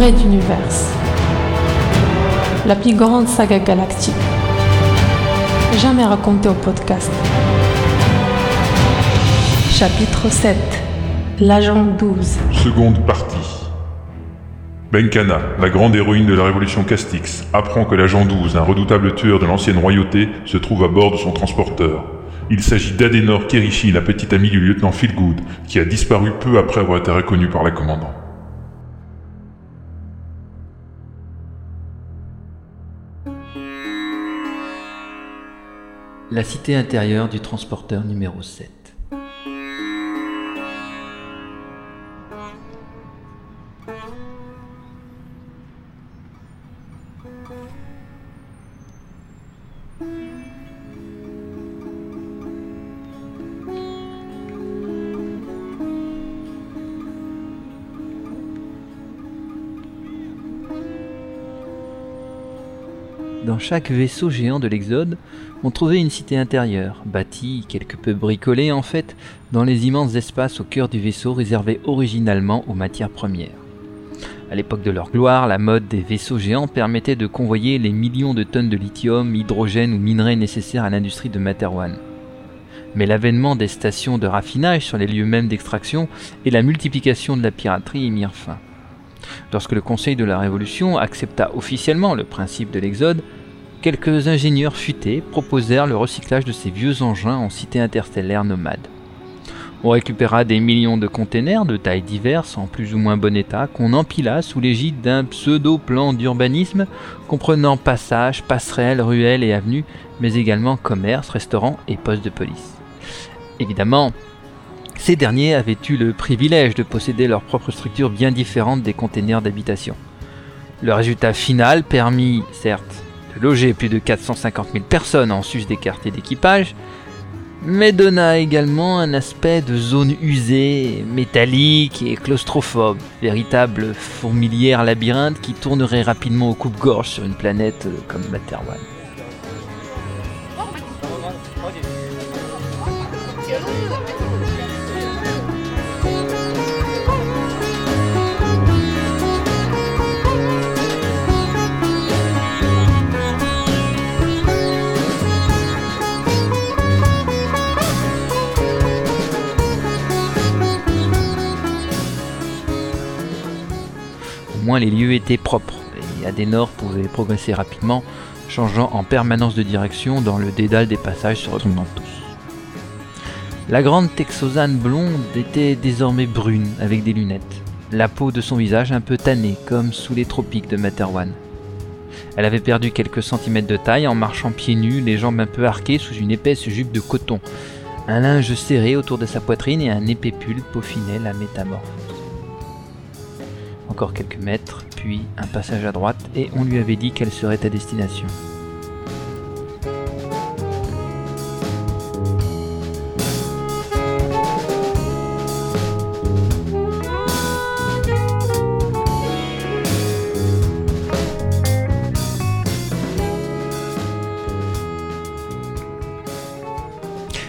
Red Universe. La plus grande saga galactique. Jamais racontée au podcast. Chapitre 7. L'agent 12. Seconde partie. Benkana, la grande héroïne de la révolution Castix, apprend que l'agent 12, un redoutable tueur de l'ancienne royauté, se trouve à bord de son transporteur. Il s'agit d'Adenor Kerishi, la petite amie du lieutenant Philgood, qui a disparu peu après avoir été reconnue par la commandant. La cité intérieure du transporteur numéro 7. Dans chaque vaisseau géant de l'Exode, on trouvait une cité intérieure, bâtie, quelque peu bricolée en fait, dans les immenses espaces au cœur du vaisseau réservés originalement aux matières premières. À l'époque de leur gloire, la mode des vaisseaux géants permettait de convoyer les millions de tonnes de lithium, hydrogène ou minerais nécessaires à l'industrie de Materwan. Mais l'avènement des stations de raffinage sur les lieux mêmes d'extraction et la multiplication de la piraterie y mirent fin. Lorsque le Conseil de la Révolution accepta officiellement le principe de l'Exode, quelques ingénieurs futés proposèrent le recyclage de ces vieux engins en cités interstellaires nomades. On récupéra des millions de containers de tailles diverses en plus ou moins bon état qu'on empila sous l'égide d'un pseudo-plan d'urbanisme comprenant passages, passerelles, ruelles et avenues, mais également commerces, restaurants et postes de police. Évidemment, ces derniers avaient eu le privilège de posséder leur propre structure bien différente des containers d'habitation. Le résultat final permit, certes, loger plus de 450 000 personnes en sus des quartiers d'équipage, mais donna également un aspect de zone usée, métallique et claustrophobe, véritable fourmilière labyrinthe qui tournerait rapidement au coupe-gorge sur une planète comme Materwan. Au moins les lieux étaient propres et Adenor pouvait progresser rapidement, changeant en permanence de direction dans le dédale des passages se retournant tous. La grande Texosane blonde était désormais brune avec des lunettes, la peau de son visage un peu tannée comme sous les tropiques de Materwan. Elle avait perdu quelques centimètres de taille en marchant pieds nus, les jambes un peu arquées sous une épaisse jupe de coton. Un linge serré autour de sa poitrine et un épais pull peaufinaient la métamorphose. Encore quelques mètres, puis un passage à droite, et on lui avait dit quelle serait à destination.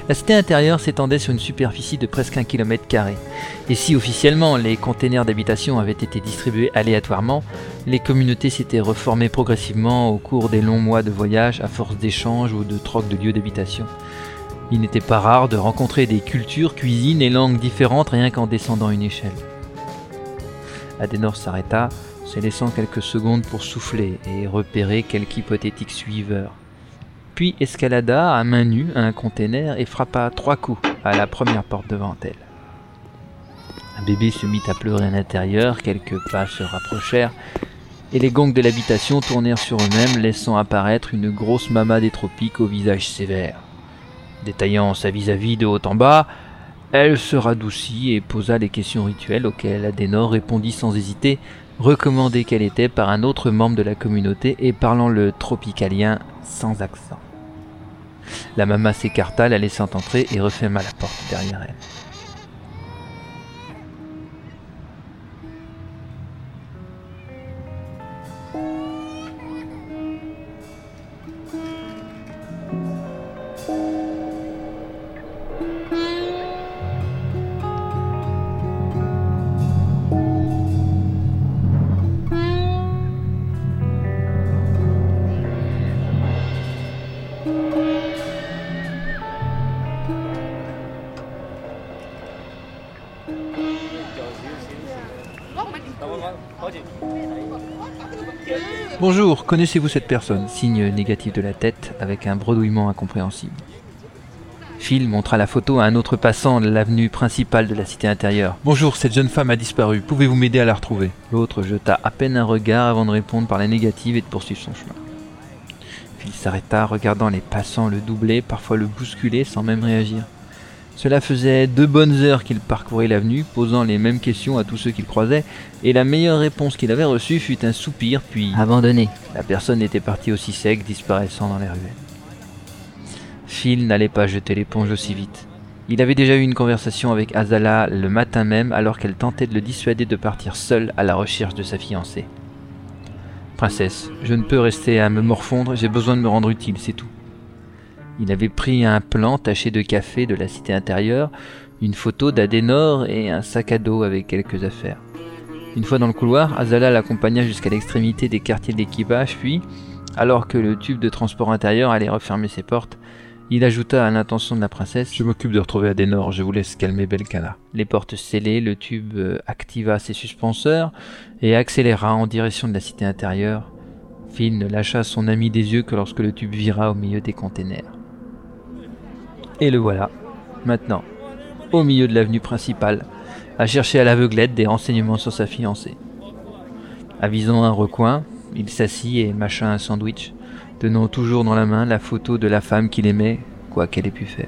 La cité intérieure s'étendait sur une superficie de presque un kilomètre carré. Et si officiellement les containers d'habitation avaient été distribués aléatoirement, les communautés s'étaient reformées progressivement au cours des longs mois de voyage à force d'échanges ou de troc de lieux d'habitation. Il n'était pas rare de rencontrer des cultures, cuisines et langues différentes rien qu'en descendant une échelle. Adenor s'arrêta, se laissant quelques secondes pour souffler et repérer quelque hypothétique suiveur puis escalada à main nue un container et frappa trois coups à la première porte devant elle. Un bébé se mit à pleurer à l'intérieur, quelques pas se rapprochèrent, et les gongs de l'habitation tournèrent sur eux-mêmes, laissant apparaître une grosse mama des tropiques au visage sévère. Détaillant sa vis-à-vis de haut en bas, elle se radoucit et posa les questions rituelles auxquelles Adenor répondit sans hésiter, recommandée qu'elle était par un autre membre de la communauté et parlant le tropicalien sans accent. La mama s'écarta, la laissant entrer et referma la porte derrière elle. Bonjour, connaissez-vous cette personne? Signe négatif de la tête avec un bredouillement incompréhensible. Phil montra la photo à un autre passant de l'avenue principale de la cité intérieure. Bonjour, cette jeune femme a disparu. Pouvez-vous m'aider à la retrouver? L'autre jeta à peine un regard avant de répondre par la négative et de poursuivre son chemin. Phil s'arrêta, regardant les passants le doubler, parfois le bousculer sans même réagir. Cela faisait deux bonnes heures qu'il parcourait l'avenue, posant les mêmes questions à tous ceux qu'il croisait, et la meilleure réponse qu'il avait reçue fut un soupir, puis abandonné. La personne était partie aussi sec, disparaissant dans les ruelles. Phil n'allait pas jeter l'éponge aussi vite. Il avait déjà eu une conversation avec Azala le matin même alors qu'elle tentait de le dissuader de partir seul à la recherche de sa fiancée. Princesse, je ne peux rester à me morfondre, j'ai besoin de me rendre utile, c'est tout. Il avait pris un plan taché de café de la cité intérieure, une photo d'Adenor et un sac à dos avec quelques affaires. Une fois dans le couloir, Azala l'accompagna jusqu'à l'extrémité des quartiers d'équipage, puis, alors que le tube de transport intérieur allait refermer ses portes, il ajouta à l'intention de la princesse Je m'occupe de retrouver Adenor, je vous laisse calmer Belkana. Les portes scellées, le tube activa ses suspenseurs et accéléra en direction de la cité intérieure. Phil ne lâcha son ami des yeux que lorsque le tube vira au milieu des containers. Et le voilà, maintenant, au milieu de l'avenue principale, à chercher à l'aveuglette des renseignements sur sa fiancée. Avisant un recoin, il s'assit et mâcha un sandwich, tenant toujours dans la main la photo de la femme qu'il aimait, quoi qu'elle ait pu faire.